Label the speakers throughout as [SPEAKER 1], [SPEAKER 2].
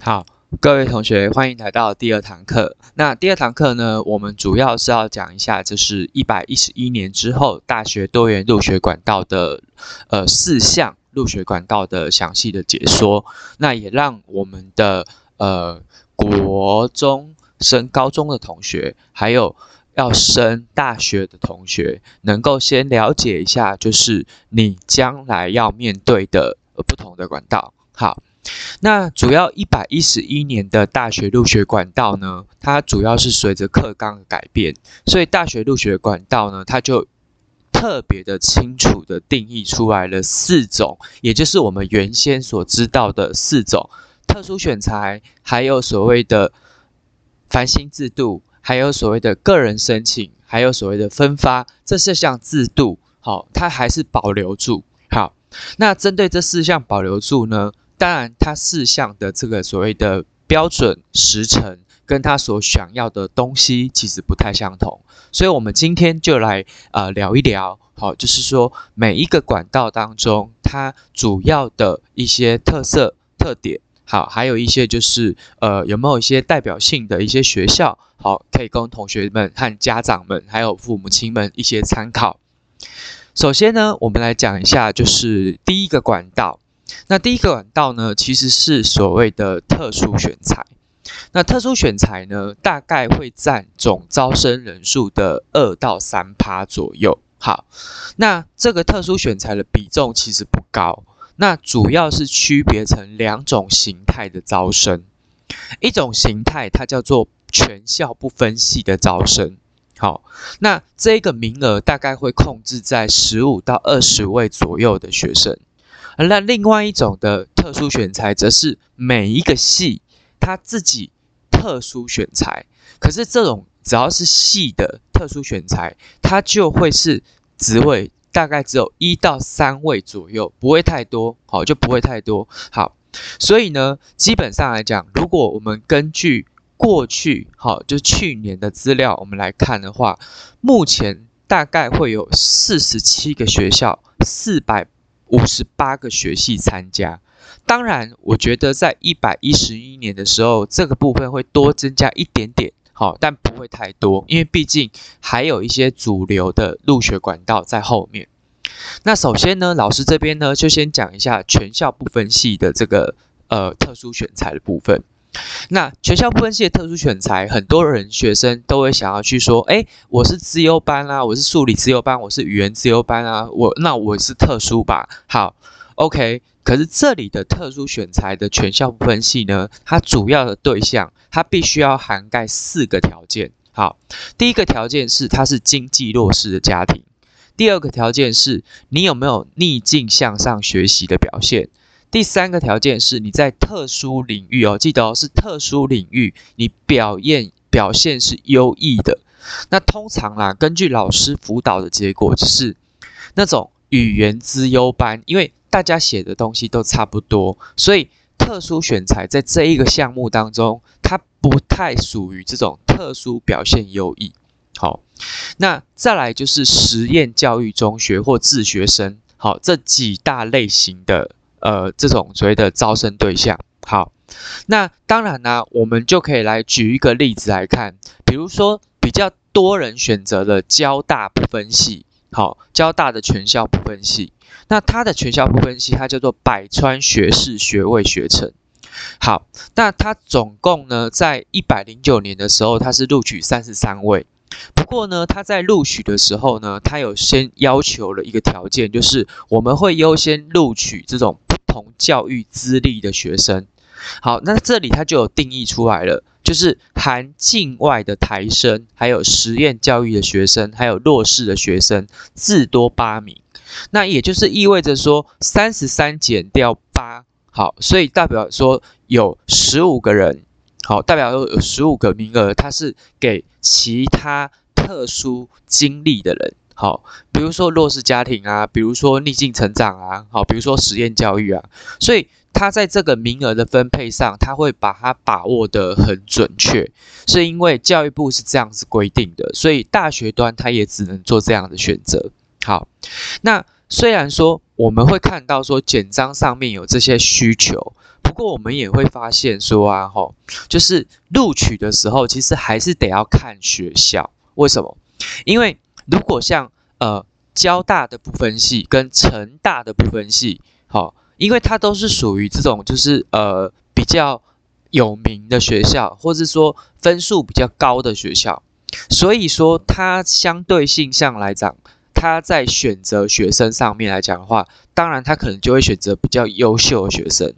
[SPEAKER 1] 好，各位同学，欢迎来到第二堂课。那第二堂课呢，我们主要是要讲一下，就是一百一十一年之后大学多元入学管道的呃四项入学管道的详细的解说。那也让我们的呃国中升高中的同学，还有要升大学的同学，能够先了解一下，就是你将来要面对的不同的管道。好。那主要一百一十一年的大学入学管道呢，它主要是随着课纲改变，所以大学入学管道呢，它就特别的清楚的定义出来了四种，也就是我们原先所知道的四种特殊选材，还有所谓的繁星制度，还有所谓的个人申请，还有所谓的分发这四项制度，好，它还是保留住。好，那针对这四项保留住呢？当然，它四项的这个所谓的标准时程，跟它所想要的东西其实不太相同，所以我们今天就来呃聊一聊，好，就是说每一个管道当中，它主要的一些特色特点，好，还有一些就是呃有没有一些代表性的一些学校，好，可以供同学们和家长们还有父母亲们一些参考。首先呢，我们来讲一下，就是第一个管道。那第一个管道呢，其实是所谓的特殊选材。那特殊选材呢，大概会占总招生人数的二到三趴左右。好，那这个特殊选材的比重其实不高。那主要是区别成两种形态的招生，一种形态它叫做全校不分系的招生。好，那这个名额大概会控制在十五到二十位左右的学生。那另外一种的特殊选材，则是每一个系他自己特殊选材。可是这种只要是系的特殊选材，它就会是职位大概只有一到三位左右，不会太多，好就不会太多。好，所以呢，基本上来讲，如果我们根据过去好就去年的资料，我们来看的话，目前大概会有四十七个学校，四百。五十八个学系参加，当然，我觉得在一百一十一年的时候，这个部分会多增加一点点，好，但不会太多，因为毕竟还有一些主流的入学管道在后面。那首先呢，老师这边呢就先讲一下全校不分系的这个呃特殊选材的部分。那全校部分系的特殊选材，很多人学生都会想要去说，哎，我是资优班啦，我是数理资优班，我是语言资优班啊，我那我是特殊吧？好，OK。可是这里的特殊选材的全校部分系呢，它主要的对象，它必须要涵盖四个条件。好，第一个条件是它是经济弱势的家庭，第二个条件是你有没有逆境向上学习的表现。第三个条件是你在特殊领域哦，记得哦，是特殊领域，你表现表现是优异的。那通常啦，根据老师辅导的结果，就是那种语言资优班，因为大家写的东西都差不多，所以特殊选材在这一个项目当中，它不太属于这种特殊表现优异。好，那再来就是实验教育中学或自学生，好，这几大类型的。呃，这种所谓的招生对象，好，那当然呢，我们就可以来举一个例子来看，比如说比较多人选择的交大不分系，好，交大的全校不分系，那它的全校不分系，它叫做百川学士学位学程，好，那它总共呢，在一百零九年的时候，它是录取三十三位。不过呢，他在录取的时候呢，他有先要求了一个条件，就是我们会优先录取这种同教育资历的学生。好，那这里它就有定义出来了，就是含境外的台生，还有实验教育的学生，还有弱势的学生，至多八名。那也就是意味着说，三十三减掉八，好，所以代表说有十五个人。好，代表有十五个名额，它是给其他特殊经历的人。好，比如说弱势家庭啊，比如说逆境成长啊，好，比如说实验教育啊，所以他在这个名额的分配上，他会把它把握得很准确，是因为教育部是这样子规定的，所以大学端他也只能做这样的选择。好，那虽然说我们会看到说简章上面有这些需求，不过我们也会发现说啊，吼，就是录取的时候，其实还是得要看学校。为什么？因为如果像呃交大的部分系跟成大的部分系，好，因为它都是属于这种就是呃比较有名的学校，或者说分数比较高的学校，所以说它相对性上来讲。它在选择学生上面来讲的话，当然他可能就会选择比较优秀的学生。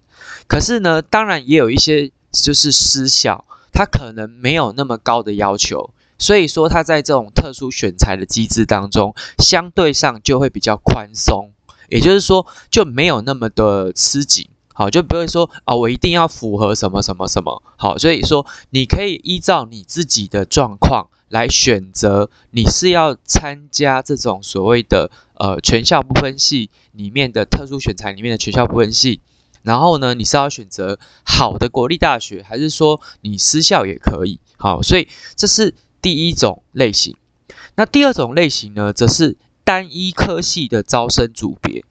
[SPEAKER 1] 可是呢，当然也有一些就是私校，他可能没有那么高的要求，所以说他在这种特殊选材的机制当中，相对上就会比较宽松，也就是说就没有那么的吃紧。好，就不会说啊，我一定要符合什么什么什么。好，所以说你可以依照你自己的状况。来选择你是要参加这种所谓的呃全校不分系里面的特殊选材里面的全校不分系，然后呢你是要选择好的国立大学，还是说你私校也可以？好，所以这是第一种类型。那第二种类型呢，则是单一科系的招生组别。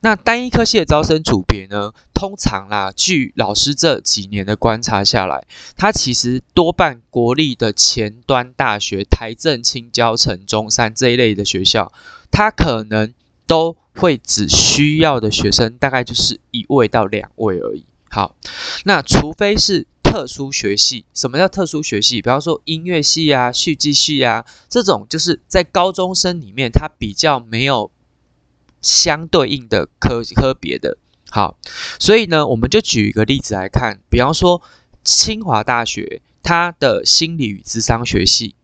[SPEAKER 1] 那单一科系的招生组别呢？通常啦，据老师这几年的观察下来，它其实多半国立的前端大学、台政、青交、城中山这一类的学校，它可能都会只需要的学生大概就是一位到两位而已。好，那除非是特殊学系，什么叫特殊学系？比方说音乐系啊、戏剧系啊这种，就是在高中生里面，它比较没有。相对应的科科别的，好，所以呢，我们就举一个例子来看，比方说清华大学它的心理与智商学系，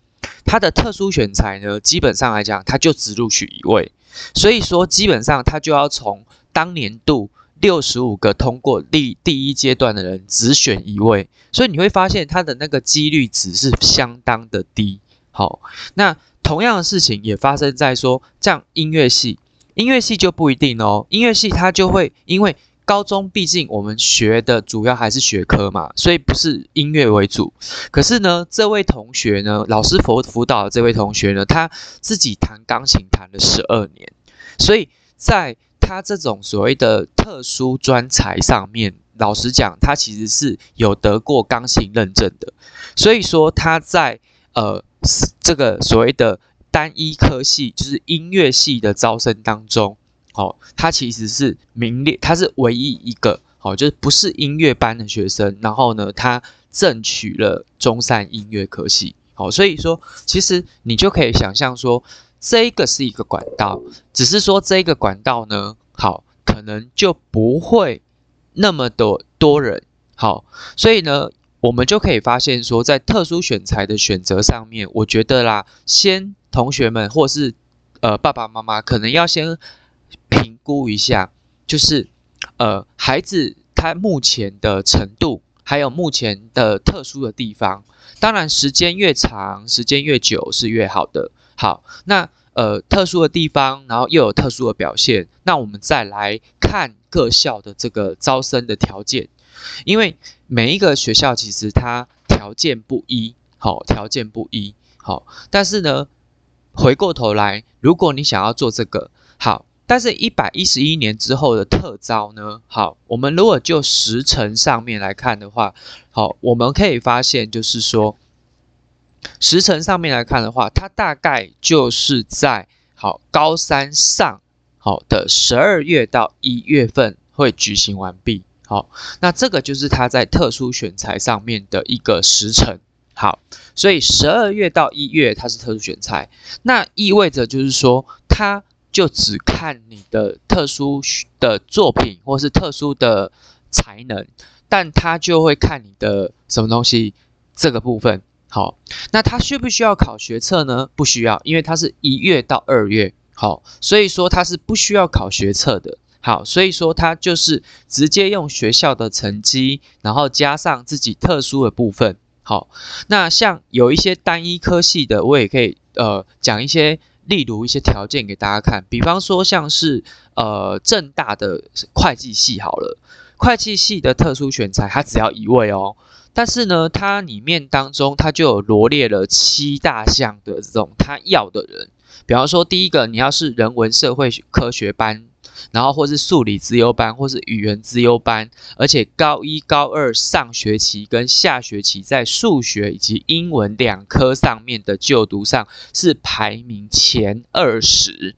[SPEAKER 1] 它的特殊选材呢，基本上来讲，它就只录取一位，所以说基本上它就要从当年度六十五个通过第第一阶段的人只选一位，所以你会发现它的那个几率值是相当的低。好，那同样的事情也发生在说像音乐系。音乐系就不一定哦，音乐系它就会因为高中毕竟我们学的主要还是学科嘛，所以不是音乐为主。可是呢，这位同学呢，老师辅辅导的这位同学呢，他自己弹钢琴弹了十二年，所以在他这种所谓的特殊专才上面，老实讲，他其实是有得过钢琴认证的。所以说他在呃这个所谓的。单一科系就是音乐系的招生当中，好，他其实是名列，他是唯一一个，好，就是不是音乐班的学生，然后呢，他正取了中山音乐科系，好，所以说，其实你就可以想象说，这个是一个管道，只是说这个管道呢，好，可能就不会那么多多人，好，所以呢，我们就可以发现说，在特殊选材的选择上面，我觉得啦，先。同学们，或是呃爸爸妈妈，可能要先评估一下，就是呃孩子他目前的程度，还有目前的特殊的地方。当然，时间越长，时间越久是越好的。好，那呃特殊的地方，然后又有特殊的表现，那我们再来看各校的这个招生的条件，因为每一个学校其实它条件不一，好，条件不一，好，但是呢。回过头来，如果你想要做这个好，但是一百一十一年之后的特招呢？好，我们如果就时程上面来看的话，好，我们可以发现就是说，时程上面来看的话，它大概就是在好高三上好的十二月到一月份会举行完毕。好，那这个就是它在特殊选材上面的一个时程。好，所以十二月到一月它是特殊选材，那意味着就是说，它就只看你的特殊的作品或是特殊的才能，但它就会看你的什么东西这个部分。好，那他需不需要考学测呢？不需要，因为它是一月到二月。好，所以说它是不需要考学测的。好，所以说他就是直接用学校的成绩，然后加上自己特殊的部分。好，那像有一些单一科系的，我也可以呃讲一些，例如一些条件给大家看。比方说像是呃正大的会计系好了，会计系的特殊选材，它只要一位哦。但是呢，它里面当中它就有罗列了七大项的这种它要的人。比方说第一个，你要是人文社会科学班然后或是数理资优班，或是语言资优班，而且高一、高二上学期跟下学期在数学以及英文两科上面的就读上是排名前二十。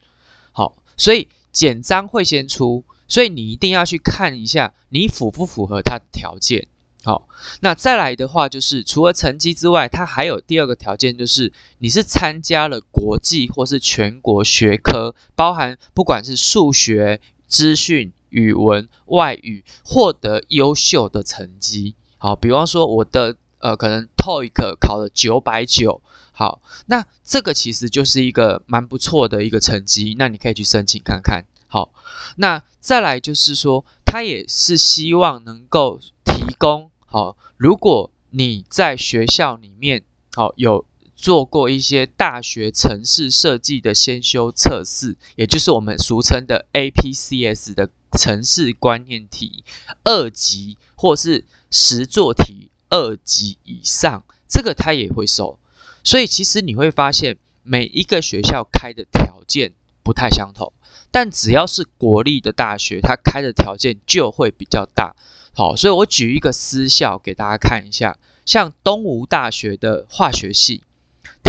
[SPEAKER 1] 好，所以简章会先出，所以你一定要去看一下你符不符合他的条件。好，那再来的话就是，除了成绩之外，它还有第二个条件，就是你是参加了国际或是全国学科，包含不管是数学、资讯、语文、外语，获得优秀的成绩。好，比方说我的呃，可能 TOEIC 考了九百九，好，那这个其实就是一个蛮不错的一个成绩，那你可以去申请看看。好，那再来就是说，他也是希望能够提供。好，如果你在学校里面，好有做过一些大学城市设计的先修测试，也就是我们俗称的 APCS 的城市观念题二级，或是实作题二级以上，这个他也会收。所以其实你会发现，每一个学校开的条件不太相同，但只要是国立的大学，它开的条件就会比较大。好，所以我举一个私校给大家看一下，像东吴大学的化学系，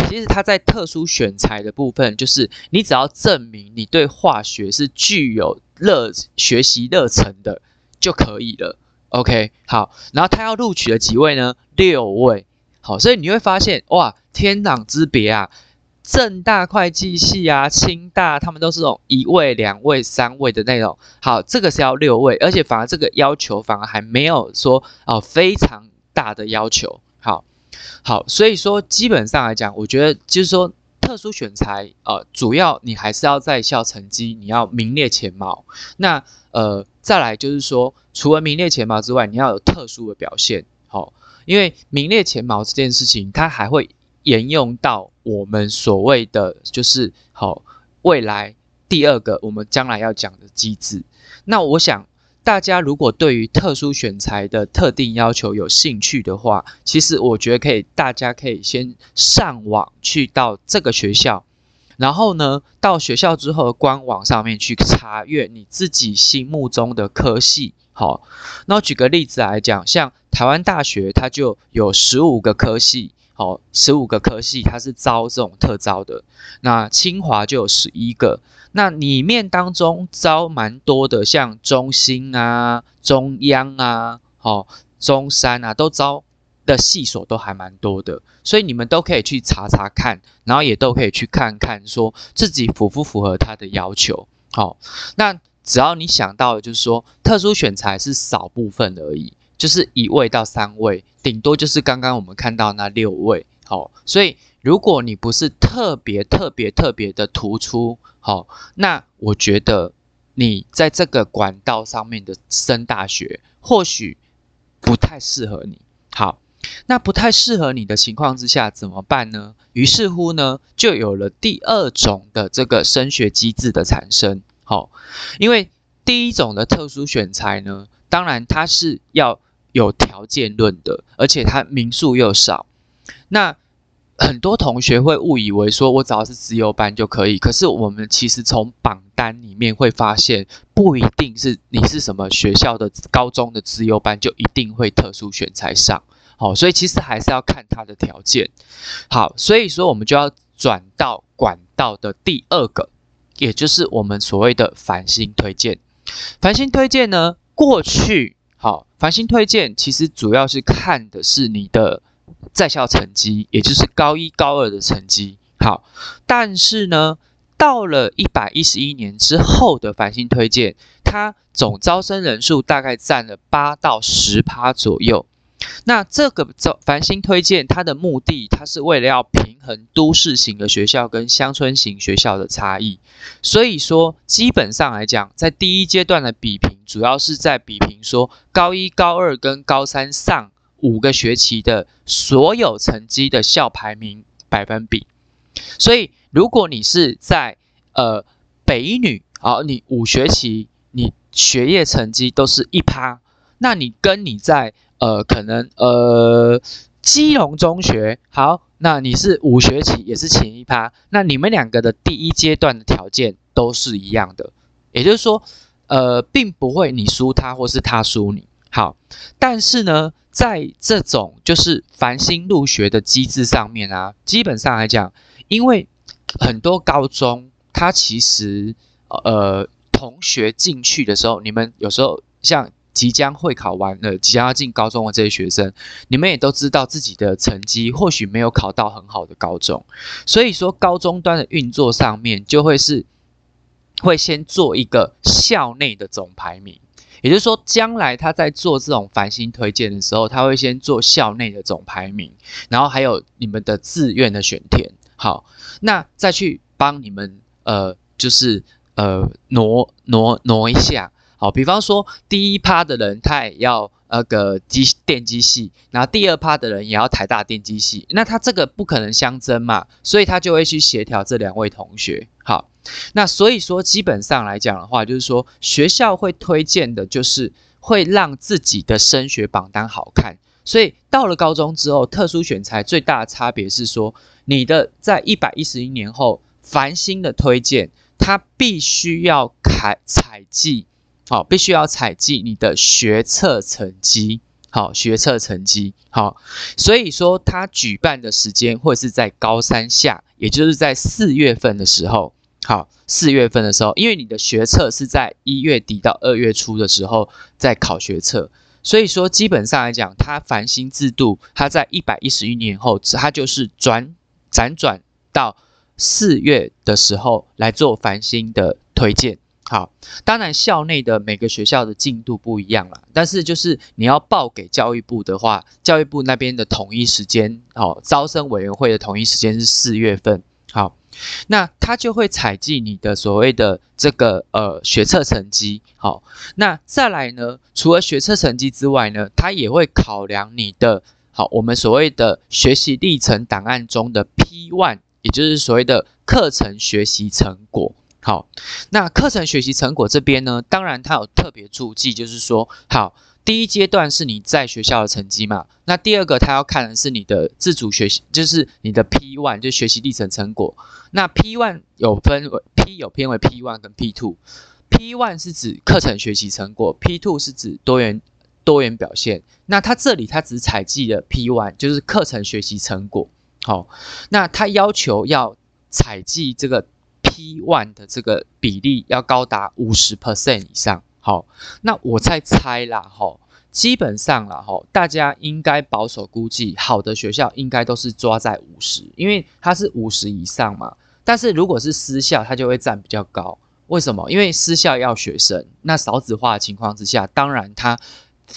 [SPEAKER 1] 其实它在特殊选材的部分，就是你只要证明你对化学是具有热学习热忱的就可以了。OK，好，然后他要录取的几位呢？六位。好，所以你会发现，哇，天壤之别啊！正大会计系啊，清大他们都是这种一位、两位、三位的那种。好，这个是要六位，而且反而这个要求反而还没有说哦非常大的要求。好，好，所以说基本上来讲，我觉得就是说特殊选材，呃，主要你还是要在校成绩你要名列前茅。那呃，再来就是说，除了名列前茅之外，你要有特殊的表现。好，因为名列前茅这件事情，它还会。沿用到我们所谓的就是好未来第二个我们将来要讲的机制。那我想大家如果对于特殊选材的特定要求有兴趣的话，其实我觉得可以，大家可以先上网去到这个学校，然后呢到学校之后官网上面去查阅你自己心目中的科系。好，那举个例子来讲，像台湾大学它就有十五个科系。好，十五个科系，它是招这种特招的。那清华就有十一个，那里面当中招蛮多的，像中兴啊、中央啊、好中山啊，都招的系所都还蛮多的。所以你们都可以去查查看，然后也都可以去看看，说自己符不符合他的要求。好，那只要你想到，就是说特殊选材是少部分而已。就是一位到三位，顶多就是刚刚我们看到那六位，好，所以如果你不是特别特别特别的突出，好，那我觉得你在这个管道上面的升大学或许不太适合你。好，那不太适合你的情况之下怎么办呢？于是乎呢，就有了第二种的这个升学机制的产生。好，因为第一种的特殊选材呢，当然它是要。有条件论的，而且它名数又少，那很多同学会误以为说我只要是自由班就可以。可是我们其实从榜单里面会发现，不一定是你是什么学校的高中的自由班就一定会特殊选才上。好，所以其实还是要看他的条件。好，所以说我们就要转到管道的第二个，也就是我们所谓的繁星推荐。繁星推荐呢，过去。好，繁星推荐其实主要是看的是你的在校成绩，也就是高一、高二的成绩。好，但是呢，到了一百一十一年之后的繁星推荐，它总招生人数大概占了八到十趴左右。那这个招繁星推荐，它的目的，它是为了要平衡都市型的学校跟乡村型学校的差异。所以说，基本上来讲，在第一阶段的比评，主要是在比评说高一、高二跟高三上五个学期的所有成绩的校排名百分比。所以，如果你是在呃北一女，好，你五学期你学业成绩都是一趴，那你跟你在呃，可能呃，基隆中学好，那你是五学期也是前一趴，那你们两个的第一阶段的条件都是一样的，也就是说，呃，并不会你输他或是他输你。好，但是呢，在这种就是繁星入学的机制上面啊，基本上来讲，因为很多高中，它其实呃同学进去的时候，你们有时候像即将会考完了，即将要进高中的这些学生，你们也都知道自己的成绩或许没有考到很好的高中，所以说高中端的运作上面就会是会先做一个校内的总排名。也就是说，将来他在做这种繁星推荐的时候，他会先做校内的总排名，然后还有你们的志愿的选填，好，那再去帮你们呃，就是呃挪挪挪一下，好，比方说第一趴的人他也要那个机电机系，然后第二趴的人也要台大电机系，那他这个不可能相争嘛，所以他就会去协调这两位同学，好。那所以说，基本上来讲的话，就是说学校会推荐的，就是会让自己的升学榜单好看。所以到了高中之后，特殊选材最大的差别是说，你的在一百一十一年后繁星的推荐，它必须要采采集，好，必须要采集你的学测成绩，好，学测成绩，好。所以说，他举办的时间会是在高三下，也就是在四月份的时候。好，四月份的时候，因为你的学测是在一月底到二月初的时候在考学测，所以说基本上来讲，它繁星制度，它在一百一十一年后，它就是转辗转到四月的时候来做繁星的推荐。好，当然校内的每个学校的进度不一样了，但是就是你要报给教育部的话，教育部那边的统一时间，哦，招生委员会的统一时间是四月份。好。那他就会采集你的所谓的这个呃学测成绩，好，那再来呢，除了学测成绩之外呢，他也会考量你的好，我们所谓的学习历程档案中的 P one，也就是所谓的课程学习成果，好，那课程学习成果这边呢，当然它有特别注记，就是说好。第一阶段是你在学校的成绩嘛？那第二个他要看的是你的自主学习，就是你的 P one，就学习历程成果。那 P one 有分为 P 有偏为 P one 跟 P two。P one 是指课程学习成果，P two 是指多元多元表现。那他这里他只采集了 P one，就是课程学习成果。好，那他要求要采集这个 P one 的这个比例要高达五十 percent 以上。好，那我再猜啦，吼，基本上啦，吼，大家应该保守估计，好的学校应该都是抓在五十，因为它是五十以上嘛。但是如果是私校，它就会占比较高。为什么？因为私校要学生，那少子化的情况之下，当然它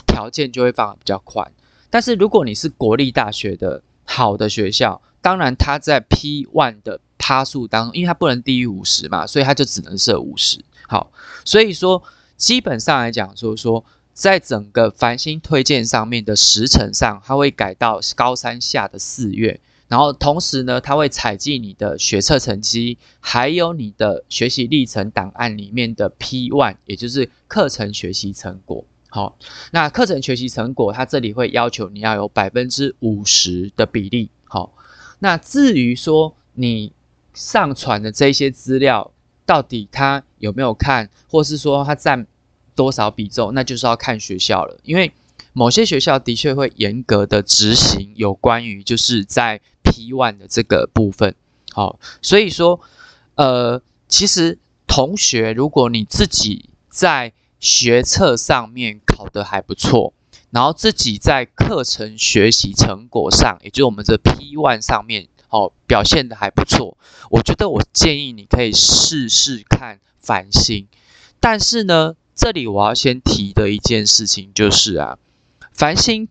[SPEAKER 1] 条件就会放比较宽。但是如果你是国立大学的好的学校，当然它在 P one 的差数当，因为它不能低于五十嘛，所以它就只能设五十。好，所以说。基本上来讲，就是说，在整个繁星推荐上面的时程上，它会改到高三下的四月，然后同时呢，它会采集你的学测成绩，还有你的学习历程档案里面的 P one，也就是课程学习成果。好，那课程学习成果，它这里会要求你要有百分之五十的比例。好，那至于说你上传的这些资料。到底他有没有看，或是说他占多少比重，那就是要看学校了。因为某些学校的确会严格的执行有关于就是在 P one 的这个部分。好，所以说，呃，其实同学，如果你自己在学测上面考得还不错，然后自己在课程学习成果上，也就是我们这 P one 上面。哦，表现的还不错，我觉得我建议你可以试试看繁星。但是呢，这里我要先提的一件事情就是啊，繁星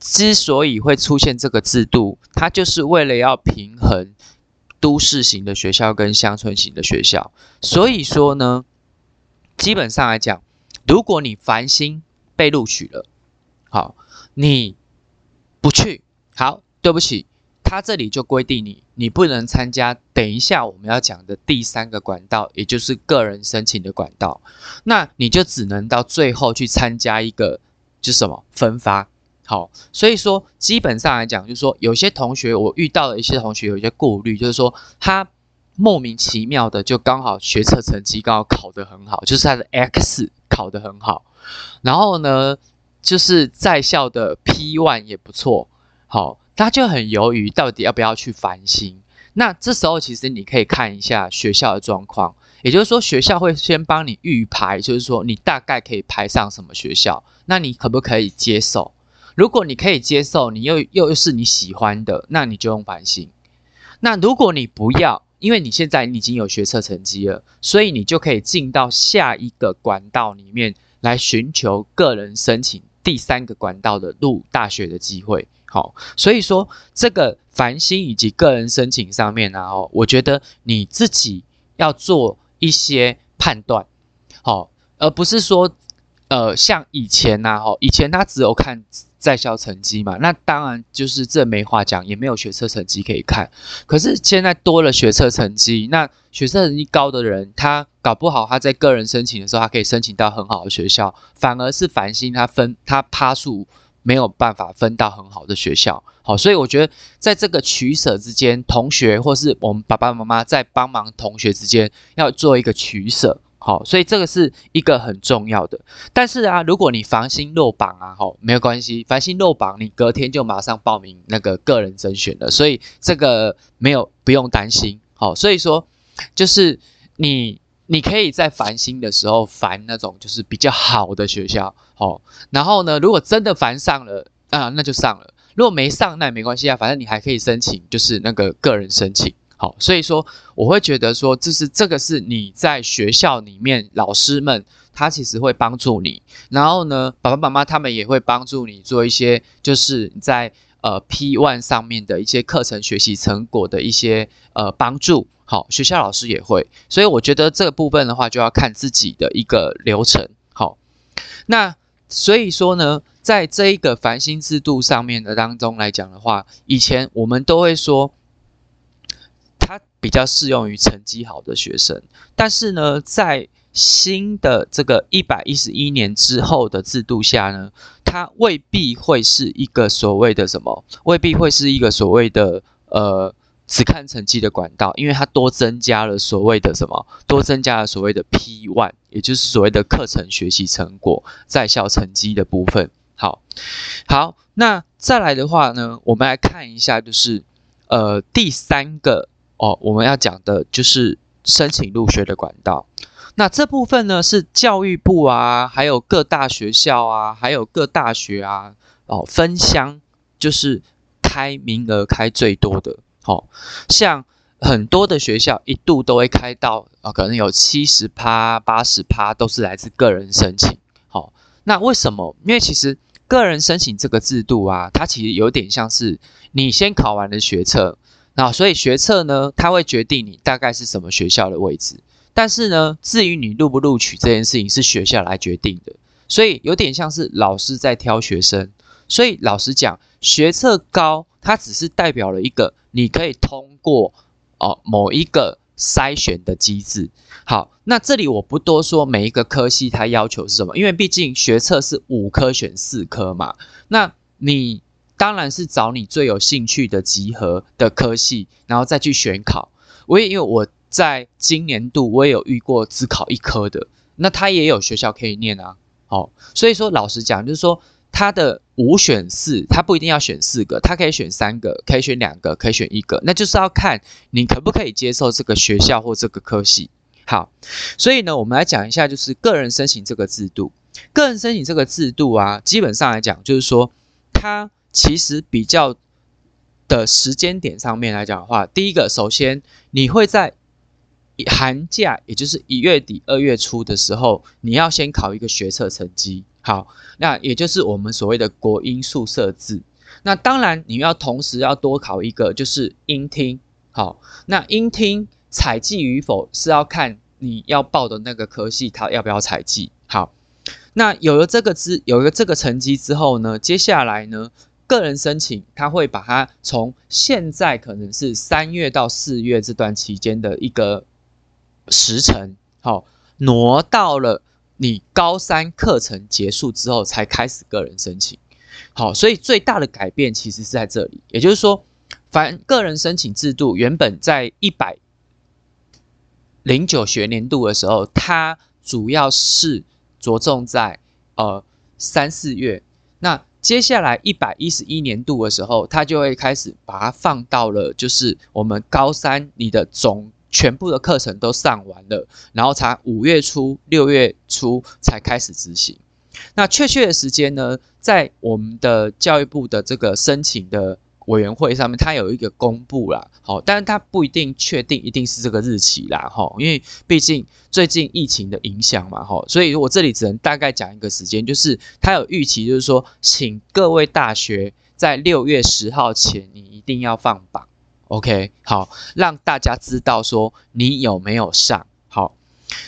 [SPEAKER 1] 之所以会出现这个制度，它就是为了要平衡都市型的学校跟乡村型的学校。所以说呢，基本上来讲，如果你繁星被录取了，好，你不去，好，对不起。他这里就规定你，你不能参加。等一下我们要讲的第三个管道，也就是个人申请的管道，那你就只能到最后去参加一个，就什么分发。好，所以说基本上来讲，就是说有些同学我遇到的一些同学有一些顾虑，就是说他莫名其妙的就刚好学测成绩刚好考得很好，就是他的 X 考得很好，然后呢，就是在校的 P one 也不错，好，他就很犹豫到底要不要去繁星。那这时候其实你可以看一下学校的状况，也就是说学校会先帮你预排，就是说你大概可以排上什么学校，那你可不可以接受？如果你可以接受，你又又是你喜欢的，那你就用繁星。那如果你不要，因为你现在你已经有学测成绩了，所以你就可以进到下一个管道里面来寻求个人申请第三个管道的入大学的机会。好，所以说这个繁星以及个人申请上面呢，哦，我觉得你自己要做一些判断，好，而不是说，呃，像以前呐，哦，以前他只有看。在校成绩嘛，那当然就是这没话讲，也没有学测成绩可以看。可是现在多了学测成绩，那学测成绩高的人，他搞不好他在个人申请的时候，他可以申请到很好的学校，反而是繁星他分他趴数没有办法分到很好的学校。好，所以我觉得在这个取舍之间，同学或是我们爸爸妈妈在帮忙同学之间要做一个取舍。好，所以这个是一个很重要的。但是啊，如果你防心落榜啊，吼，没有关系，防心落榜，你隔天就马上报名那个个人甄选了，所以这个没有不用担心。好，所以说就是你你可以在烦心的时候烦那种就是比较好的学校，好，然后呢，如果真的烦上了啊，那就上了；如果没上，那也没关系啊，反正你还可以申请，就是那个个人申请。好，所以说我会觉得说，就是这个是你在学校里面老师们他其实会帮助你，然后呢，爸爸妈妈他们也会帮助你做一些，就是在呃 P one 上面的一些课程学习成果的一些呃帮助。好，学校老师也会，所以我觉得这个部分的话就要看自己的一个流程。好，那所以说呢，在这一个繁星制度上面的当中来讲的话，以前我们都会说。它比较适用于成绩好的学生，但是呢，在新的这个一百一十一年之后的制度下呢，它未必会是一个所谓的什么，未必会是一个所谓的呃只看成绩的管道，因为它多增加了所谓的什么，多增加了所谓的 P one，也就是所谓的课程学习成果在校成绩的部分。好，好，那再来的话呢，我们来看一下，就是呃第三个。哦，我们要讲的就是申请入学的管道。那这部分呢，是教育部啊，还有各大学校啊，还有各大学啊，哦，分乡就是开名额开最多的。好，像很多的学校一度都会开到啊，可能有七十趴、八十趴都是来自个人申请。好，那为什么？因为其实个人申请这个制度啊，它其实有点像是你先考完了学测。那所以学测呢，它会决定你大概是什么学校的位置。但是呢，至于你录不录取这件事情，是学校来决定的。所以有点像是老师在挑学生。所以老实讲，学测高，它只是代表了一个你可以通过哦某一个筛选的机制。好，那这里我不多说每一个科系它要求是什么，因为毕竟学测是五科选四科嘛。那你。当然是找你最有兴趣的集合的科系，然后再去选考。我也因为我在今年度我也有遇过只考一科的，那他也有学校可以念啊。好，所以说老实讲，就是说他的五选四，他不一定要选四个，他可以选三个，可以选两个，可以选一个，那就是要看你可不可以接受这个学校或这个科系。好，所以呢，我们来讲一下，就是个人申请这个制度。个人申请这个制度啊，基本上来讲，就是说他。其实比较的时间点上面来讲的话，第一个，首先你会在寒假，也就是一月底、二月初的时候，你要先考一个学测成绩。好，那也就是我们所谓的国音数设置。那当然，你要同时要多考一个，就是音听。好，那音听采集与否是要看你要报的那个科系，它要不要采集。好，那有了这个之有了这个成绩之后呢，接下来呢？个人申请，他会把它从现在可能是三月到四月这段期间的一个时程，好挪到了你高三课程结束之后才开始个人申请。好，所以最大的改变其实是在这里，也就是说，凡个人申请制度原本在一百零九学年度的时候，它主要是着重在呃三四月。那接下来一百一十一年度的时候，它就会开始把它放到了就是我们高三你的总全部的课程都上完了，然后才五月初六月初才开始执行。那确切的时间呢，在我们的教育部的这个申请的。委员会上面，它有一个公布啦，好，但是它不一定确定一定是这个日期啦，哈，因为毕竟最近疫情的影响嘛，哈，所以我这里只能大概讲一个时间，就是它有预期，就是说，请各位大学在六月十号前，你一定要放榜，OK，好，让大家知道说你有没有上，好。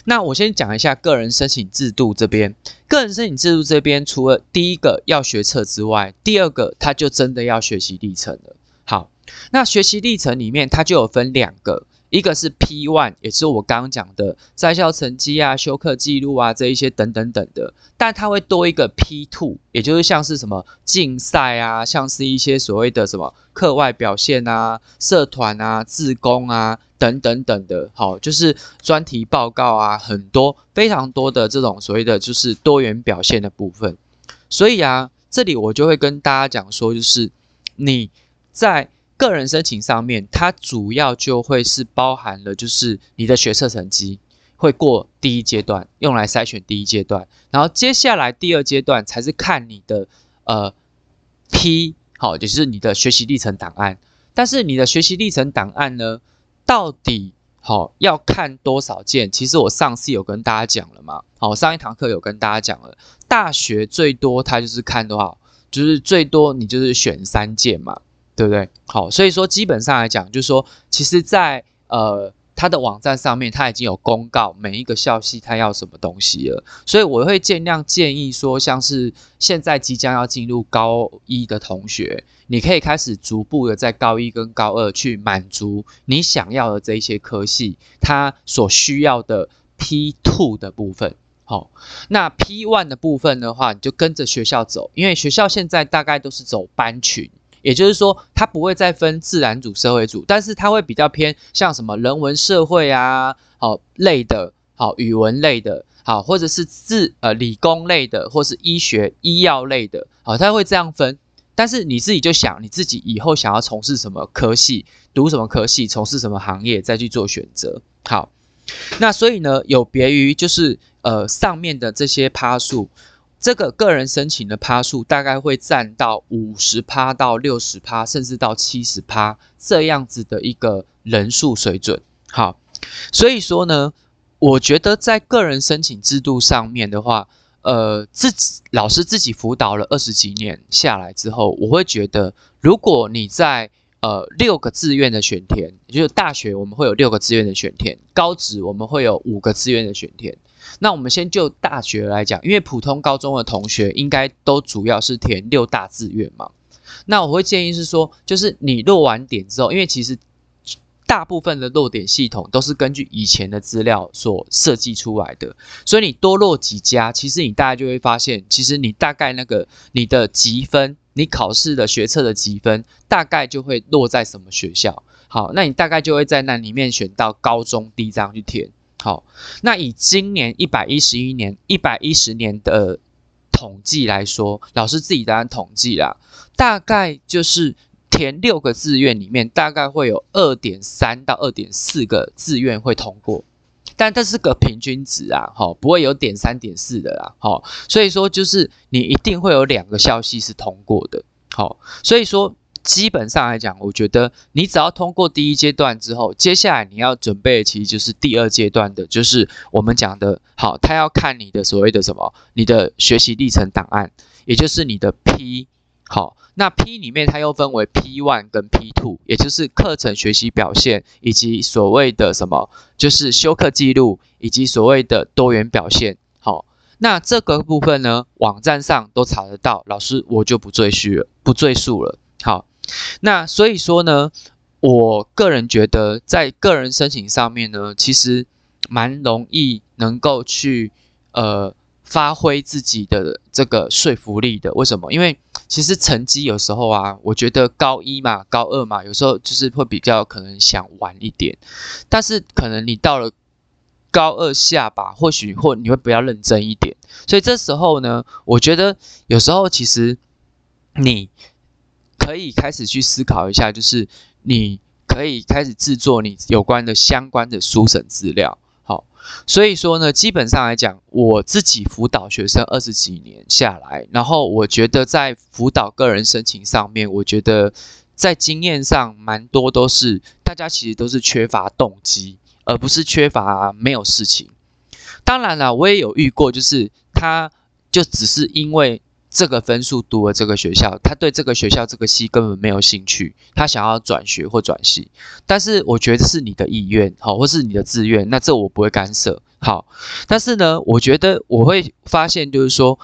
[SPEAKER 1] 那我先讲一下个人申请制度这边，个人申请制度这边除了第一个要学测之外，第二个他就真的要学习历程了。好，那学习历程里面它就有分两个。一个是 P one，也是我刚刚讲的在校成绩啊、休课记录啊这一些等等等的，但它会多一个 P two，也就是像是什么竞赛啊，像是一些所谓的什么课外表现啊、社团啊、自工啊等等等的，好，就是专题报告啊，很多非常多的这种所谓的就是多元表现的部分。所以啊，这里我就会跟大家讲说，就是你在。个人申请上面，它主要就会是包含了，就是你的学测成绩会过第一阶段，用来筛选第一阶段，然后接下来第二阶段才是看你的呃 P 好，就是你的学习历程档案。但是你的学习历程档案呢，到底好要看多少件？其实我上次有跟大家讲了嘛，好，上一堂课有跟大家讲了，大学最多它就是看多少，就是最多你就是选三件嘛。对不对？好，所以说基本上来讲，就是说，其实，在呃他的网站上面，他已经有公告每一个校系他要什么东西了。所以我会尽量建议说，像是现在即将要进入高一的同学，你可以开始逐步的在高一跟高二去满足你想要的这一些科系，它所需要的 P two 的部分。好，那 P one 的部分的话，你就跟着学校走，因为学校现在大概都是走班群。也就是说，它不会再分自然组、社会组，但是它会比较偏像什么人文社会啊，好类的，好语文类的，好或者是自呃理工类的，或是医学医药类的，好，它会这样分。但是你自己就想，你自己以后想要从事什么科系，读什么科系，从事什么行业，再去做选择。好，那所以呢，有别于就是呃上面的这些趴数。这个个人申请的趴数大概会占到五十趴到六十趴，甚至到七十趴这样子的一个人数水准。好，所以说呢，我觉得在个人申请制度上面的话，呃，自己老师自己辅导了二十几年下来之后，我会觉得，如果你在呃六个志愿的选填，也就是大学我们会有六个志愿的选填，高职我们会有五个志愿的选填。那我们先就大学来讲，因为普通高中的同学应该都主要是填六大志愿嘛。那我会建议是说，就是你落完点之后，因为其实大部分的落点系统都是根据以前的资料所设计出来的，所以你多落几家，其实你大概就会发现，其实你大概那个你的积分，你考试的学测的积分，大概就会落在什么学校。好，那你大概就会在那里面选到高中低这样去填。好，那以今年一百一十一年一百一十年的统计来说，老师自己当然统计啦，大概就是填六个志愿里面，大概会有二点三到二点四个志愿会通过，但这是个平均值啊，好，不会有点三点四的啦，好，所以说就是你一定会有两个校系是通过的，好，所以说。基本上来讲，我觉得你只要通过第一阶段之后，接下来你要准备的其实就是第二阶段的，就是我们讲的，好，他要看你的所谓的什么，你的学习历程档案，也就是你的 P，好，那 P 里面它又分为 P one 跟 P two，也就是课程学习表现以及所谓的什么，就是休课记录以及所谓的多元表现，好，那这个部分呢，网站上都查得到，老师我就不赘叙了，不赘述了，好。那所以说呢，我个人觉得在个人申请上面呢，其实蛮容易能够去呃发挥自己的这个说服力的。为什么？因为其实成绩有时候啊，我觉得高一嘛、高二嘛，有时候就是会比较可能想玩一点，但是可能你到了高二下吧，或许或你会比较认真一点。所以这时候呢，我觉得有时候其实你可以开始去思考一下，就是你可以开始制作你有关的相关的书审资料。好，所以说呢，基本上来讲，我自己辅导学生二十几年下来，然后我觉得在辅导个人申请上面，我觉得在经验上蛮多都是大家其实都是缺乏动机，而不是缺乏没有事情。当然了，我也有遇过，就是他就只是因为。这个分数读了这个学校，他对这个学校这个系根本没有兴趣，他想要转学或转系，但是我觉得是你的意愿，好，或是你的自愿，那这我不会干涉，好，但是呢，我觉得我会发现就是说，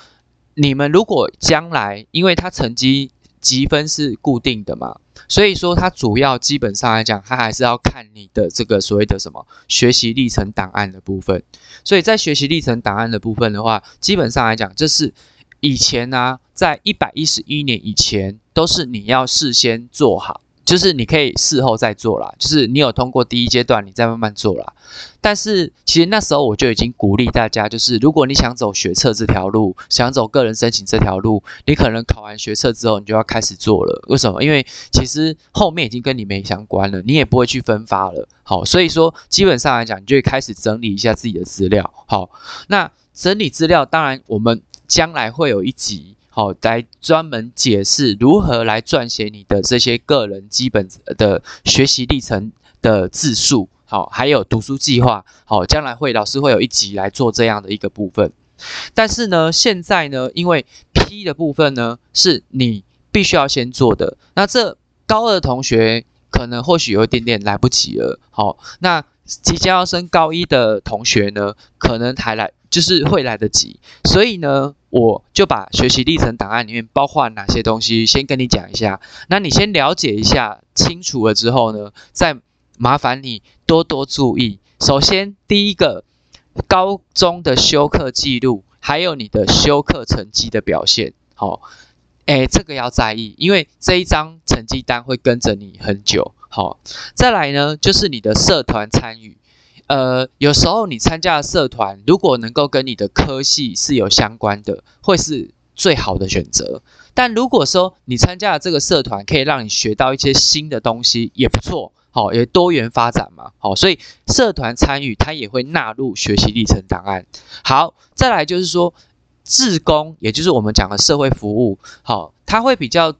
[SPEAKER 1] 你们如果将来，因为他成绩积分是固定的嘛。所以说，他主要基本上来讲，他还是要看你的这个所谓的什么学习历程档案的部分。所以在学习历程档案的部分的话，基本上来讲，这是以前呢，在一百一十一年以前，都是你要事先做好。就是你可以事后再做啦，就是你有通过第一阶段，你再慢慢做啦。但是其实那时候我就已经鼓励大家，就是如果你想走学测这条路，想走个人申请这条路，你可能考完学测之后，你就要开始做了。为什么？因为其实后面已经跟你没相关了，你也不会去分发了。好，所以说基本上来讲，你就会开始整理一下自己的资料。好，那整理资料，当然我们将来会有一集。好，来专门解释如何来撰写你的这些个人基本的学习历程的字数，好，还有读书计划，好，将来会老师会有一集来做这样的一个部分。但是呢，现在呢，因为 P 的部分呢是你必须要先做的，那这高二同学可能或许有一点点来不及了，好，那即将要升高一的同学呢，可能还来。就是会来得及，所以呢，我就把学习历程档案里面包括哪些东西先跟你讲一下。那你先了解一下，清楚了之后呢，再麻烦你多多注意。首先，第一个，高中的修课记录，还有你的修课成绩的表现，好，哎，这个要在意，因为这一张成绩单会跟着你很久。好，再来呢，就是你的社团参与。呃，有时候你参加的社团，如果能够跟你的科系是有相关的，会是最好的选择。但如果说你参加的这个社团可以让你学到一些新的东西，也不错，好，也多元发展嘛，好，所以社团参与它也会纳入学习历程档案。好，再来就是说，志工，也就是我们讲的社会服务，好，它会比较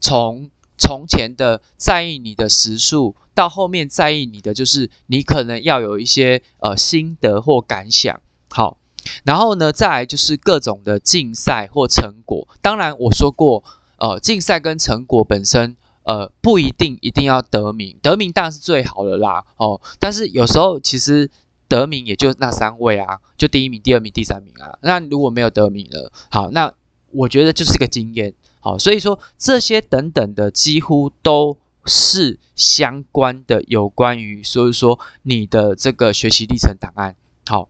[SPEAKER 1] 从。从前的在意你的时数，到后面在意你的就是你可能要有一些呃心得或感想，好，然后呢再来就是各种的竞赛或成果。当然我说过，呃竞赛跟成果本身呃不一定一定要得名，得名当然是最好的啦，哦，但是有时候其实得名也就那三位啊，就第一名、第二名、第三名啊。那如果没有得名了，好，那我觉得就是个经验。好，所以说这些等等的几乎都是相关的，有关于所以说你的这个学习历程档案。好，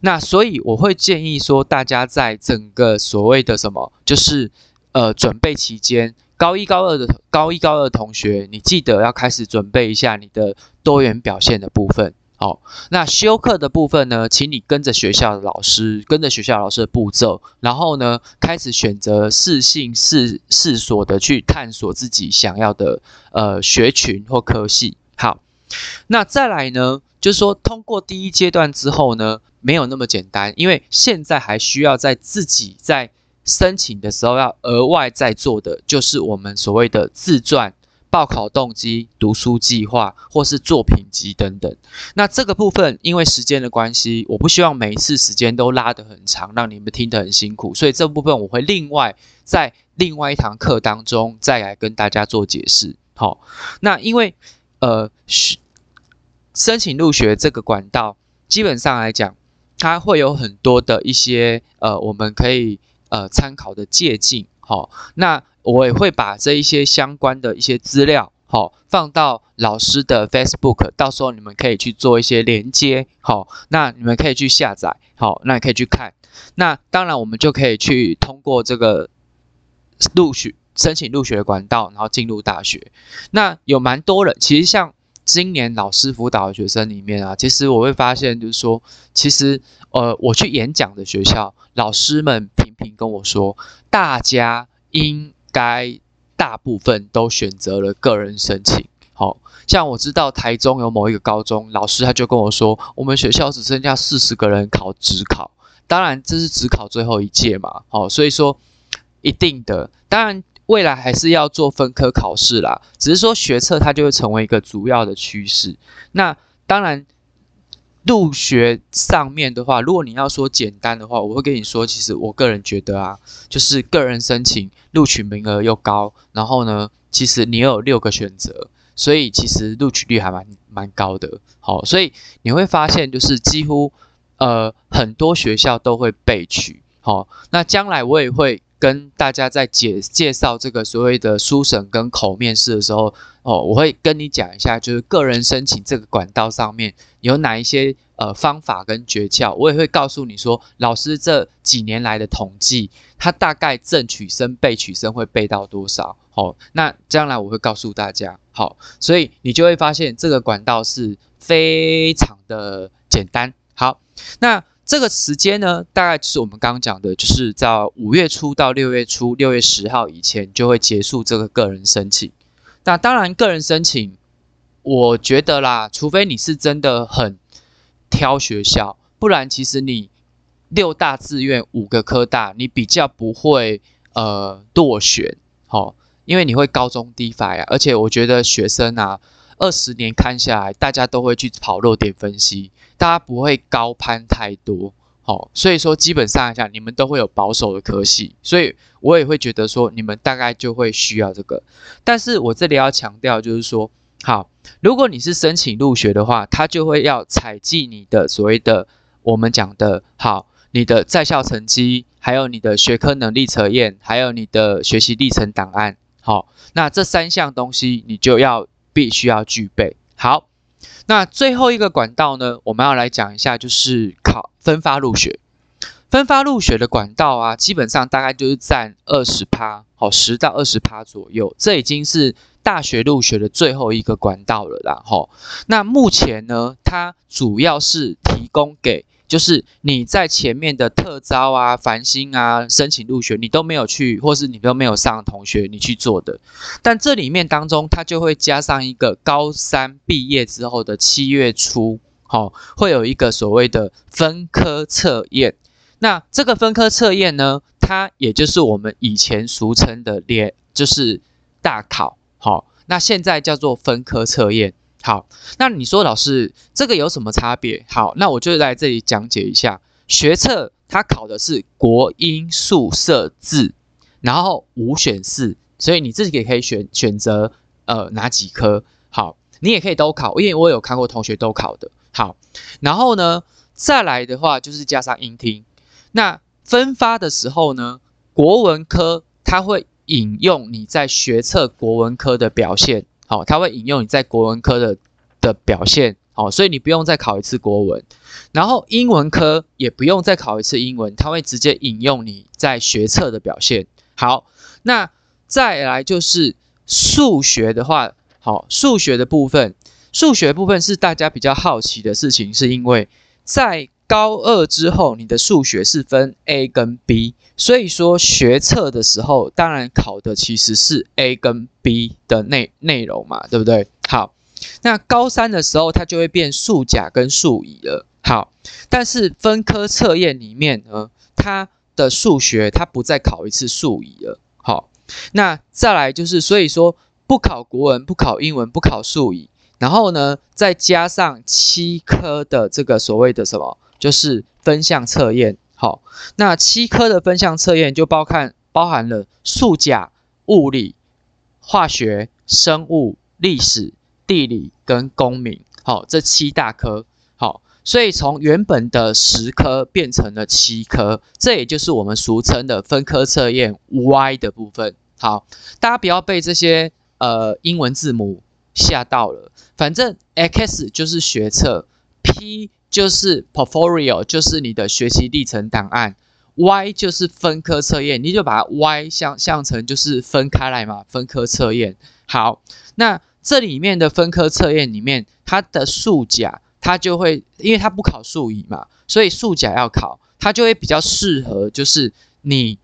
[SPEAKER 1] 那所以我会建议说，大家在整个所谓的什么，就是呃准备期间，高一高二的高一高二同学，你记得要开始准备一下你的多元表现的部分。好，那修课的部分呢，请你跟着学校的老师，跟着学校老师的步骤，然后呢，开始选择适性适适所的去探索自己想要的呃学群或科系。好，那再来呢，就是说通过第一阶段之后呢，没有那么简单，因为现在还需要在自己在申请的时候要额外再做的，就是我们所谓的自传。报考动机、读书计划或是作品集等等，那这个部分因为时间的关系，我不希望每一次时间都拉得很长，让你们听得很辛苦，所以这部分我会另外在另外一堂课当中再来跟大家做解释。好，那因为呃，申请入学这个管道，基本上来讲，它会有很多的一些呃，我们可以呃参考的借鉴。好，那。我也会把这一些相关的一些资料，好放到老师的 Facebook，到时候你们可以去做一些连接，好，那你们可以去下载，好，那你可以去看。那当然，我们就可以去通过这个入学申请入学的管道，然后进入大学。那有蛮多人，其实像今年老师辅导的学生里面啊，其实我会发现，就是说，其实呃，我去演讲的学校，老师们频频跟我说，大家应该大部分都选择了个人申请。好像我知道台中有某一个高中老师，他就跟我说，我们学校只剩下四十个人考职考，当然这是职考最后一届嘛，好，所以说一定的，当然未来还是要做分科考试啦，只是说学测它就会成为一个主要的趋势。那当然入学上面的话，如果你要说简单的话，我会跟你说，其实我个人觉得啊，就是个人申请录取名额又高，然后呢，其实你有六个选择。所以其实录取率还蛮蛮高的，好，所以你会发现就是几乎呃很多学校都会被取，好，那将来我也会跟大家在介介绍这个所谓的书审跟口面试的时候，哦，我会跟你讲一下，就是个人申请这个管道上面有哪一些呃方法跟诀窍，我也会告诉你说，老师这几年来的统计，他大概正取生被取生会备到多少，好，那将来我会告诉大家。好，所以你就会发现这个管道是非常的简单。好，那这个时间呢，大概就是我们刚刚讲的，就是在五月初到六月初，六月十号以前就会结束这个个人申请。那当然，个人申请，我觉得啦，除非你是真的很挑学校，不然其实你六大志愿五个科大，你比较不会呃落选。好。因为你会高中低发呀，而且我觉得学生啊，二十年看下来，大家都会去跑弱点分析，大家不会高攀太多，好，所以说基本上来讲，你们都会有保守的科系，所以我也会觉得说，你们大概就会需要这个。但是我这里要强调就是说，好，如果你是申请入学的话，他就会要采集你的所谓的我们讲的好，你的在校成绩，还有你的学科能力测验，还有你的学习历程档案。好，那这三项东西你就要必须要具备。好，那最后一个管道呢，我们要来讲一下，就是考分发入学。分发入学的管道啊，基本上大概就是占二十趴，好，十到二十趴左右。这已经是大学入学的最后一个管道了啦。吼，那目前呢，它主要是提供给。就是你在前面的特招啊、繁星啊、申请入学，你都没有去，或是你都没有上同学，你去做的。但这里面当中，它就会加上一个高三毕业之后的七月初，好，会有一个所谓的分科测验。那这个分科测验呢，它也就是我们以前俗称的列，就是大考，好，那现在叫做分科测验。好，那你说老师这个有什么差别？好，那我就来这里讲解一下。学测它考的是国英数社字，然后五选四，所以你自己也可以选选择呃哪几科。好，你也可以都考，因为我有看过同学都考的。好，然后呢再来的话就是加上音听。那分发的时候呢，国文科它会引用你在学测国文科的表现。好，他会引用你在国文科的的表现，好，所以你不用再考一次国文，然后英文科也不用再考一次英文，他会直接引用你在学测的表现。好，那再来就是数学的话，好，数学的部分，数学部分是大家比较好奇的事情，是因为在高二之后，你的数学是分 A 跟 B，所以说学测的时候，当然考的其实是 A 跟 B 的内内容嘛，对不对？好，那高三的时候，它就会变数甲跟数乙了。好，但是分科测验里面呢，它的数学它不再考一次数乙了。好，那再来就是，所以说不考国文，不考英文，不考数乙，然后呢，再加上七科的这个所谓的什么？就是分项测验，好，那七科的分项测验就包含包含了数甲、物理、化学、生物、历史、地理跟公民，好，这七大科，好，所以从原本的十科变成了七科，这也就是我们俗称的分科测验 Y 的部分，好，大家不要被这些呃英文字母吓到了，反正 X 就是学测，P。就是 portfolio，就是你的学习历程档案；Y 就是分科测验，你就把它 Y 像像成就是分开来嘛，分科测验。好，那这里面的分科测验里面，它的数甲它就会，因为它不考数乙嘛，所以数甲要考，它就会比较适合，就是你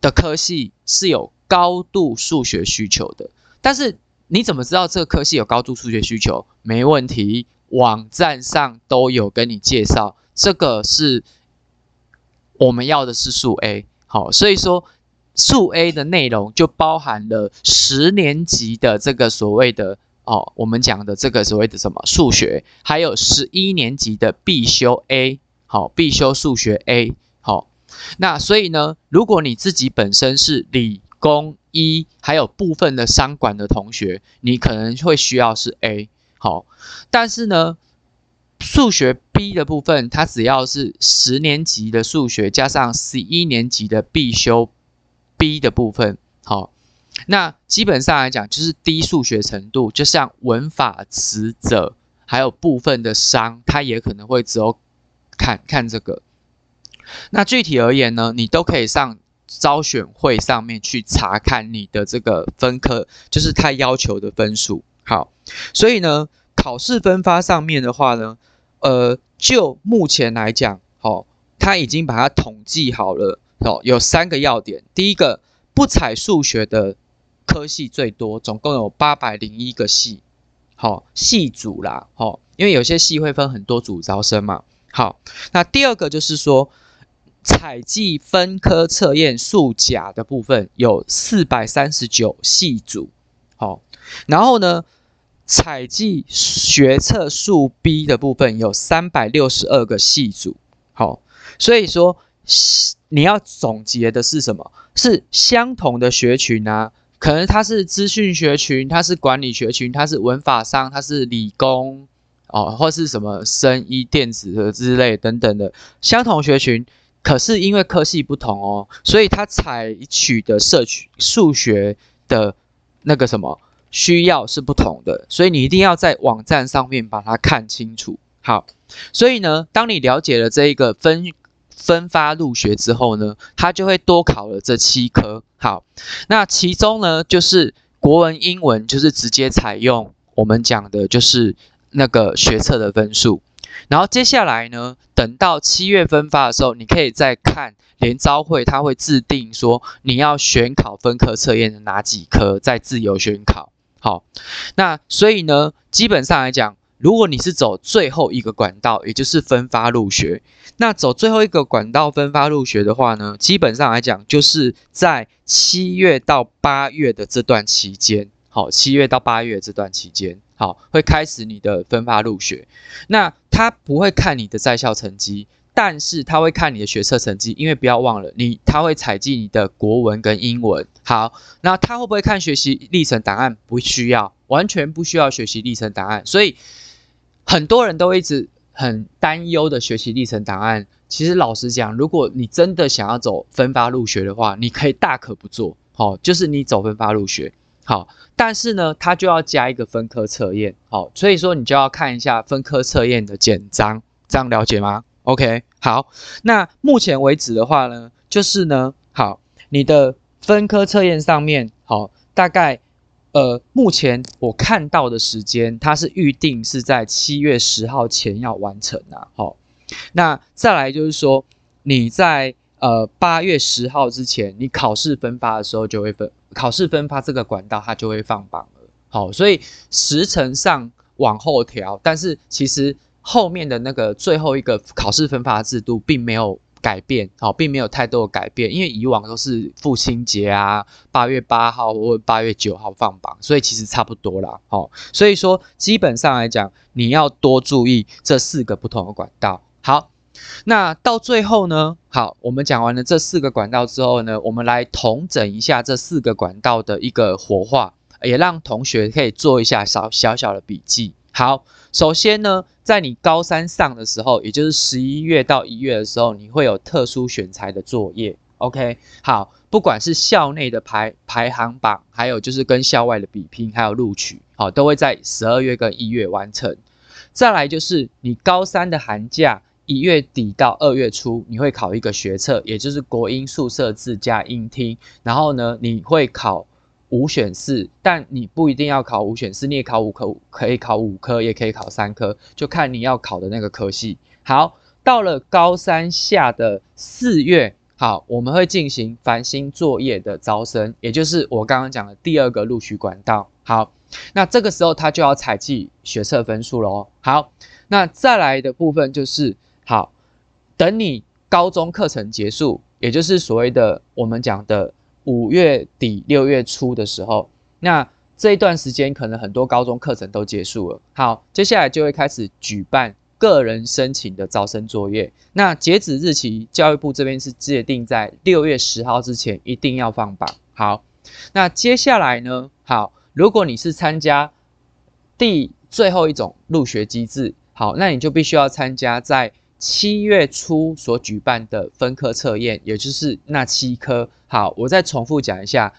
[SPEAKER 1] 的科系是有高度数学需求的。但是你怎么知道这个科系有高度数学需求？没问题，网站上都有跟你介绍，这个是我们要的是数 A。好，所以说数 A 的内容就包含了十年级的这个所谓的哦，我们讲的这个所谓的什么数学，还有十一年级的必修 A，好，必修数学 A，好，那所以呢，如果你自己本身是理工一，还有部分的商管的同学，你可能会需要是 A，好，但是呢。数学 B 的部分，它只要是十年级的数学加上十一年级的必修 B 的部分，好，那基本上来讲就是低数学程度，就像文法、词者，还有部分的商，它也可能会只有看看这个。那具体而言呢，你都可以上招选会上面去查看你的这个分科，就是他要求的分数。好，所以呢，考试分发上面的话呢。呃，就目前来讲，好，他已经把它统计好了，哦，有三个要点。第一个，不采数学的科系最多，总共有八百零一个系，好，系组啦，好，因为有些系会分很多组招生嘛。好，那第二个就是说，采计分科测验数甲的部分有四百三十九系组，好，然后呢？采计学测数 B 的部分有三百六十二个系组，好，所以说你要总结的是什么？是相同的学群啊，可能它是资讯学群，它是管理学群，它是文法商，它是理工哦，或是什么生医电子的之类等等的相同学群，可是因为科系不同哦，所以它采取的社区数学的那个什么。需要是不同的，所以你一定要在网站上面把它看清楚。好，所以呢，当你了解了这一个分分发入学之后呢，它就会多考了这七科。好，那其中呢，就是国文、英文，就是直接采用我们讲的，就是那个学测的分数。然后接下来呢，等到七月分发的时候，你可以再看联招会，它会制定说你要选考分科测验的哪几科，再自由选考。好，那所以呢，基本上来讲，如果你是走最后一个管道，也就是分发入学，那走最后一个管道分发入学的话呢，基本上来讲，就是在七月到八月的这段期间，好，七月到八月这段期间，好，会开始你的分发入学，那他不会看你的在校成绩。但是他会看你的学测成绩，因为不要忘了，你他会采集你的国文跟英文。好，那他会不会看学习历程档案？不需要，完全不需要学习历程档案。所以很多人都一直很担忧的学习历程档案。其实老实讲，如果你真的想要走分发入学的话，你可以大可不做。好，就是你走分发入学。好，但是呢，他就要加一个分科测验。好，所以说你就要看一下分科测验的简章，这样了解吗？OK，好，那目前为止的话呢，就是呢，好，你的分科测验上面，好，大概，呃，目前我看到的时间，它是预定是在七月十号前要完成啊，好，那再来就是说，你在呃八月十号之前，你考试分发的时候就会分，考试分发这个管道它就会放榜了，好，所以时程上往后调，但是其实。后面的那个最后一个考试分发制度并没有改变，好，并没有太多的改变，因为以往都是父亲节啊，八月八号或八月九号放榜，所以其实差不多啦，好，所以说基本上来讲，你要多注意这四个不同的管道。好，那到最后呢，好，我们讲完了这四个管道之后呢，我们来统整一下这四个管道的一个活化，也让同学可以做一下小小小的笔记。好，首先呢，在你高三上的时候，也就是十一月到一月的时候，你会有特殊选材的作业。OK，好，不管是校内的排排行榜，还有就是跟校外的比拼，还有录取，好，都会在十二月跟一月完成。再来就是你高三的寒假，一月底到二月初，你会考一个学测，也就是国英数设置加音听，然后呢，你会考五选四，但你不一定要考五选四，你也考五科，可以考五科，也可以考三科，就看你要考的那个科系。好，到了高三下的四月，好，我们会进行繁星作业的招生，也就是我刚刚讲的第二个录取管道。好，那这个时候他就要采集学测分数喽。好，那再来的部分就是，好，等你高中课程结束，也就是所谓的我们讲的。五月底六月初的时候，那这一段时间可能很多高中课程都结束了。好，接下来就会开始举办个人申请的招生作业。那截止日期，教育部这边是界定在六月十号之前一定要放榜。好，那接下来呢？好，如果你是参加第最后一种入学机制，好，那你就必须要参加在。七月初所举办的分科测验，也就是那七科。好，我再重复讲一下，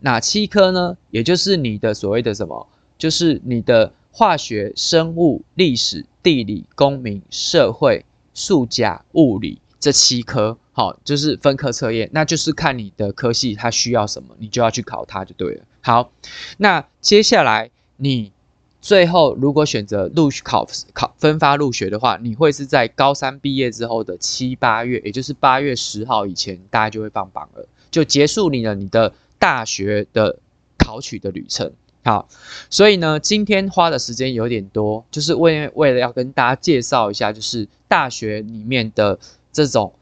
[SPEAKER 1] 哪七科呢？也就是你的所谓的什么，就是你的化学、生物、历史、地理、公民、社会、数甲、物理这七科。好，就是分科测验，那就是看你的科系它需要什么，你就要去考它就对了。好，那接下来你。最后，如果选择录考考分发入学的话，你会是在高三毕业之后的七八月，也就是八月十号以前，大家就会放榜了，就结束你的你的大学的考取的旅程。好，所以呢，今天花的时间有点多，就是为为了要跟大家介绍一下，就是大学里面的这种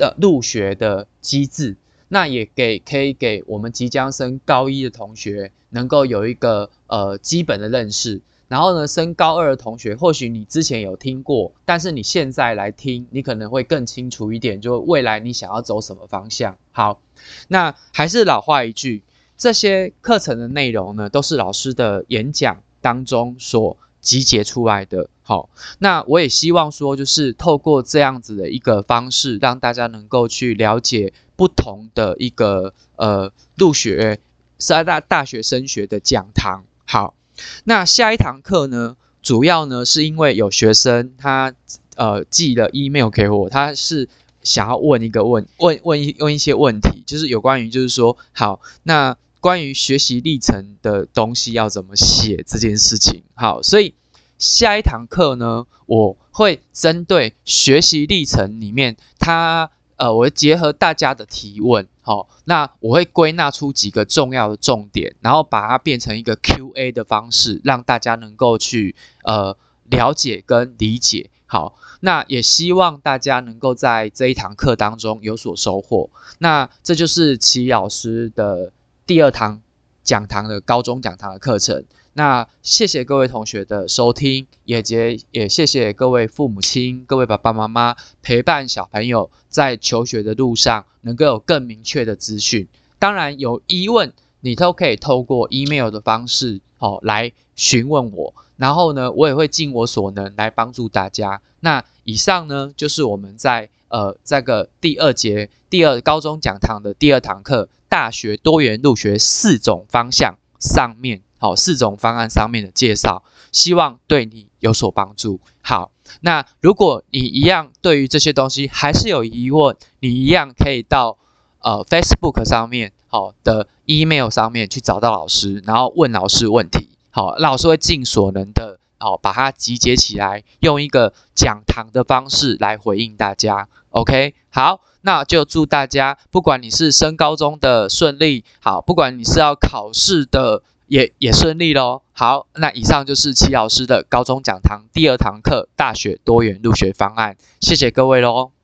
[SPEAKER 1] 呃入学的机制。那也给可以给我们即将升高一的同学能够有一个呃基本的认识，然后呢，升高二的同学或许你之前有听过，但是你现在来听，你可能会更清楚一点，就未来你想要走什么方向。好，那还是老话一句，这些课程的内容呢，都是老师的演讲当中所。集结出来的，好，那我也希望说，就是透过这样子的一个方式，让大家能够去了解不同的一个呃入学是大大学升学的讲堂。好，那下一堂课呢，主要呢是因为有学生他呃寄了 email 给我，他是想要问一个问问问一问一些问题，就是有关于就是说，好，那。关于学习历程的东西要怎么写这件事情，好，所以下一堂课呢，我会针对学习历程里面，它呃，我会结合大家的提问，好，那我会归纳出几个重要的重点，然后把它变成一个 Q&A 的方式，让大家能够去呃了解跟理解，好，那也希望大家能够在这一堂课当中有所收获，那这就是齐老师的。第二堂讲堂的高中讲堂的课程，那谢谢各位同学的收听，也结也谢谢各位父母亲、各位爸爸妈妈陪伴小朋友在求学的路上能够有更明确的资讯。当然有疑问，你都可以透过 email 的方式哦来询问我，然后呢，我也会尽我所能来帮助大家。那以上呢就是我们在呃这个第二节第二高中讲堂的第二堂课。大学多元入学四种方向上面，好四种方案上面的介绍，希望对你有所帮助。好，那如果你一样对于这些东西还是有疑问，你一样可以到呃 Facebook 上面好的 email 上面去找到老师，然后问老师问题。好，老师会尽所能的。哦，把它集结起来，用一个讲堂的方式来回应大家。OK，好，那就祝大家，不管你是升高中的顺利，好，不管你是要考试的也也顺利喽。好，那以上就是齐老师的高中讲堂第二堂课大学多元入学方案，谢谢各位喽。